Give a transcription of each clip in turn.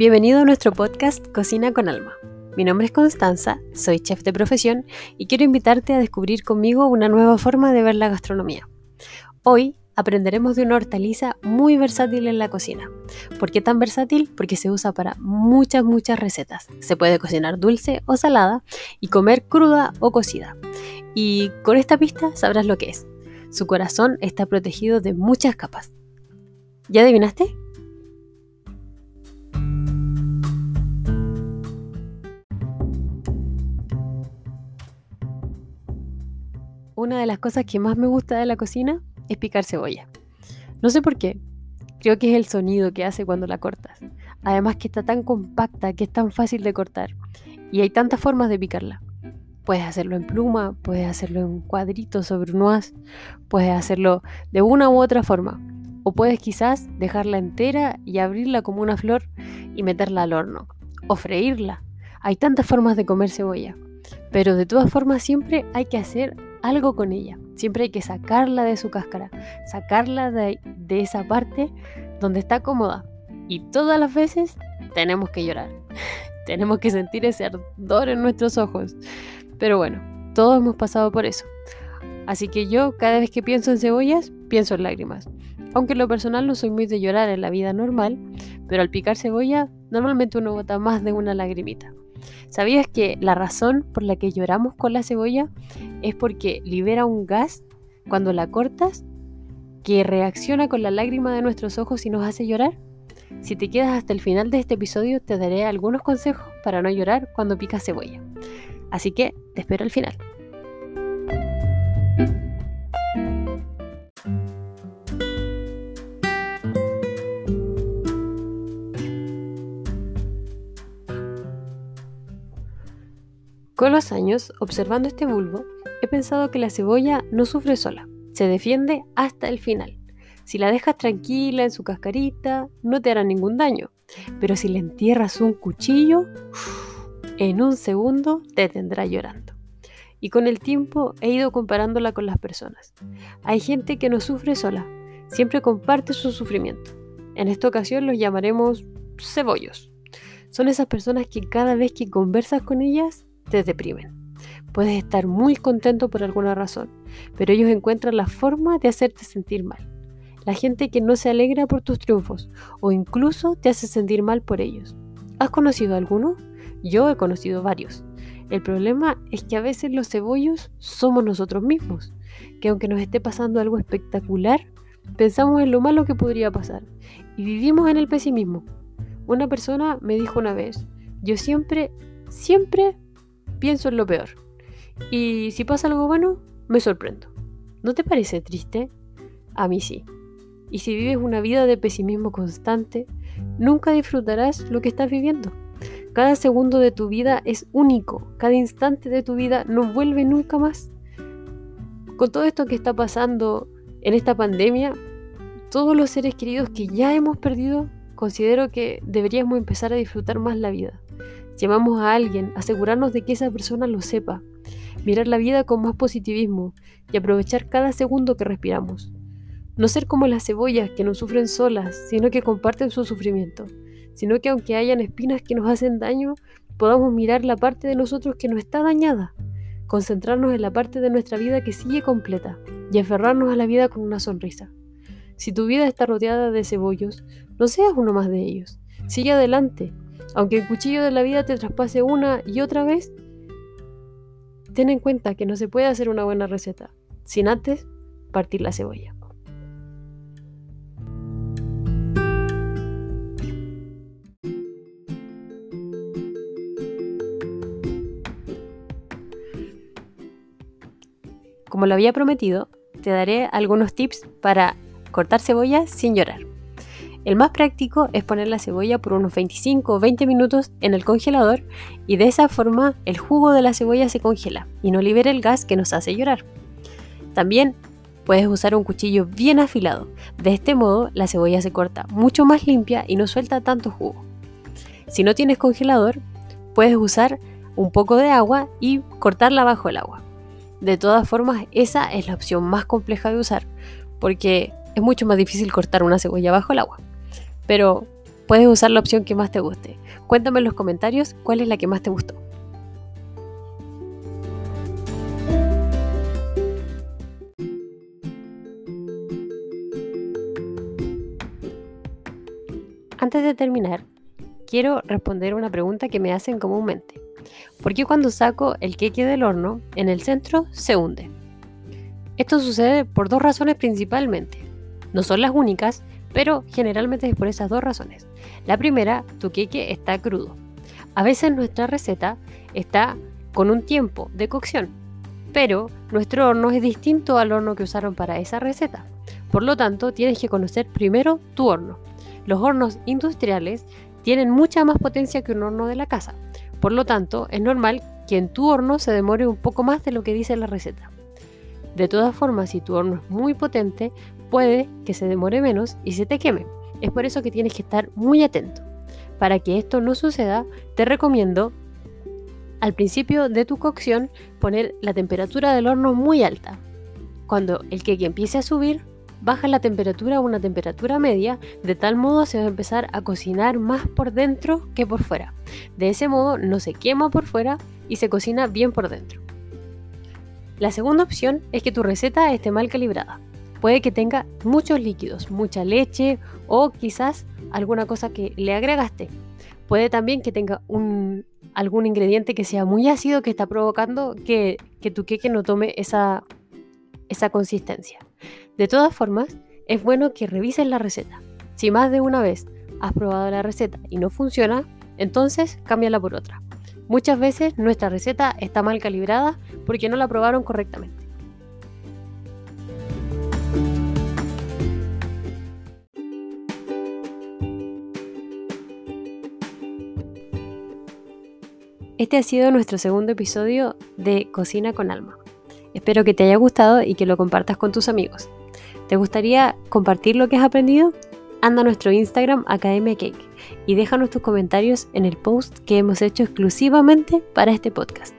Bienvenido a nuestro podcast Cocina con Alma. Mi nombre es Constanza, soy chef de profesión y quiero invitarte a descubrir conmigo una nueva forma de ver la gastronomía. Hoy aprenderemos de una hortaliza muy versátil en la cocina. ¿Por qué tan versátil? Porque se usa para muchas, muchas recetas. Se puede cocinar dulce o salada y comer cruda o cocida. Y con esta pista sabrás lo que es. Su corazón está protegido de muchas capas. ¿Ya adivinaste? Una de las cosas que más me gusta de la cocina es picar cebolla. No sé por qué, creo que es el sonido que hace cuando la cortas. Además que está tan compacta que es tan fácil de cortar y hay tantas formas de picarla. Puedes hacerlo en pluma, puedes hacerlo en cuadritos sobre un puedes hacerlo de una u otra forma. O puedes quizás dejarla entera y abrirla como una flor y meterla al horno. O freírla. Hay tantas formas de comer cebolla. Pero de todas formas siempre hay que hacer algo con ella. Siempre hay que sacarla de su cáscara, sacarla de, esa parte donde está cómoda. Y todas las veces tenemos que llorar. tenemos que sentir ese ardor en nuestros ojos. Pero bueno, todos hemos pasado por eso. Así que yo cada vez que pienso en cebollas, pienso en lágrimas. Aunque en lo personal no soy muy de llorar en la vida normal, pero al picar cebolla normalmente uno bota más de una lagrimita. ¿Sabías que la razón por la que lloramos con la cebolla es porque libera un gas cuando la cortas que reacciona con la lágrima de nuestros ojos y nos hace llorar? Si te quedas hasta el final de este episodio te daré algunos consejos para no llorar cuando picas cebolla. Así que te espero al final. Con los años, observando este bulbo, he pensado que la cebolla no sufre sola, se defiende hasta el final. Si la dejas tranquila en su cascarita, no te hará ningún daño, pero si le entierras un cuchillo, en un segundo te tendrá llorando. Y con el tiempo he ido comparándola con las personas. Hay gente que no sufre sola, siempre comparte su sufrimiento. En esta ocasión los llamaremos cebollos. Son esas personas que cada vez que conversas con ellas te deprimen. Puedes estar muy contento por alguna razón, pero ellos encuentran la forma de hacerte sentir mal. La gente que no se alegra por tus triunfos o incluso te hace sentir mal por ellos. ¿Has conocido alguno? Yo he conocido varios. El problema es que a veces los cebollos somos nosotros mismos, que aunque nos esté pasando algo espectacular, pensamos en lo malo que podría pasar y vivimos en el pesimismo. Una persona me dijo una vez, yo siempre, siempre pienso en lo peor. Y si pasa algo bueno, me sorprendo. ¿No te parece triste? A mí sí. Y si vives una vida de pesimismo constante, nunca disfrutarás lo que estás viviendo. Cada segundo de tu vida es único, cada instante de tu vida no vuelve nunca más. Con todo esto que está pasando en esta pandemia, todos los seres queridos que ya hemos perdido, considero que deberíamos empezar a disfrutar más la vida. Llamamos a alguien, asegurarnos de que esa persona lo sepa, mirar la vida con más positivismo y aprovechar cada segundo que respiramos. No ser como las cebollas que no sufren solas, sino que comparten su sufrimiento, sino que aunque hayan espinas que nos hacen daño, podamos mirar la parte de nosotros que no está dañada, concentrarnos en la parte de nuestra vida que sigue completa y aferrarnos a la vida con una sonrisa. Si tu vida está rodeada de cebollos, no seas uno más de ellos. Sigue adelante, aunque el cuchillo de la vida te traspase una y otra vez, ten en cuenta que no se puede hacer una buena receta sin antes partir la cebolla. Como lo había prometido, te daré algunos tips para cortar cebolla sin llorar. El más práctico es poner la cebolla por unos 25 o 20 minutos en el congelador y de esa forma el jugo de la cebolla se congela y no libera el gas que nos hace llorar. También puedes usar un cuchillo bien afilado. De este modo la cebolla se corta mucho más limpia y no suelta tanto jugo. Si no tienes congelador, puedes usar un poco de agua y cortarla bajo el agua. De todas formas, esa es la opción más compleja de usar, porque es mucho más difícil cortar una cebolla bajo el agua. Pero puedes usar la opción que más te guste. Cuéntame en los comentarios cuál es la que más te gustó. Antes de terminar, quiero responder una pregunta que me hacen comúnmente. ¿Por qué cuando saco el queque del horno, en el centro se hunde? Esto sucede por dos razones principalmente. No son las únicas, pero generalmente es por esas dos razones. La primera, tu queque está crudo. A veces nuestra receta está con un tiempo de cocción, pero nuestro horno es distinto al horno que usaron para esa receta. Por lo tanto, tienes que conocer primero tu horno. Los hornos industriales tienen mucha más potencia que un horno de la casa. Por lo tanto, es normal que en tu horno se demore un poco más de lo que dice la receta. De todas formas, si tu horno es muy potente, puede que se demore menos y se te queme. Es por eso que tienes que estar muy atento. Para que esto no suceda, te recomiendo al principio de tu cocción poner la temperatura del horno muy alta. Cuando el queque empiece a subir, baja la temperatura a una temperatura media, de tal modo se va a empezar a cocinar más por dentro que por fuera. De ese modo no se quema por fuera y se cocina bien por dentro. La segunda opción es que tu receta esté mal calibrada. Puede que tenga muchos líquidos, mucha leche o quizás alguna cosa que le agregaste. Puede también que tenga algún ingrediente que sea muy ácido que está provocando que, tu queque no tome esa, esa consistencia. De todas formas, es bueno que revises la receta. Si más de una vez has probado la receta y no funciona, entonces cámbiala por otra. Muchas veces nuestra receta está mal calibrada porque no la probaron correctamente. Este ha sido nuestro segundo episodio de Cocina con Alma. Espero que te haya gustado y que lo compartas con tus amigos. ¿Te gustaría compartir lo que has aprendido? Anda a nuestro Instagram Academia Cake y déjanos tus comentarios en el post que hemos hecho exclusivamente para este podcast.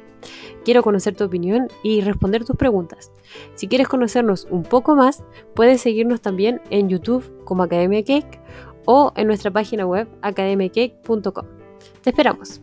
Quiero conocer tu opinión y responder tus preguntas. Si quieres conocernos un poco más, puedes seguirnos también en YouTube como Academia Cake o en nuestra página web academiacake.com. Te esperamos.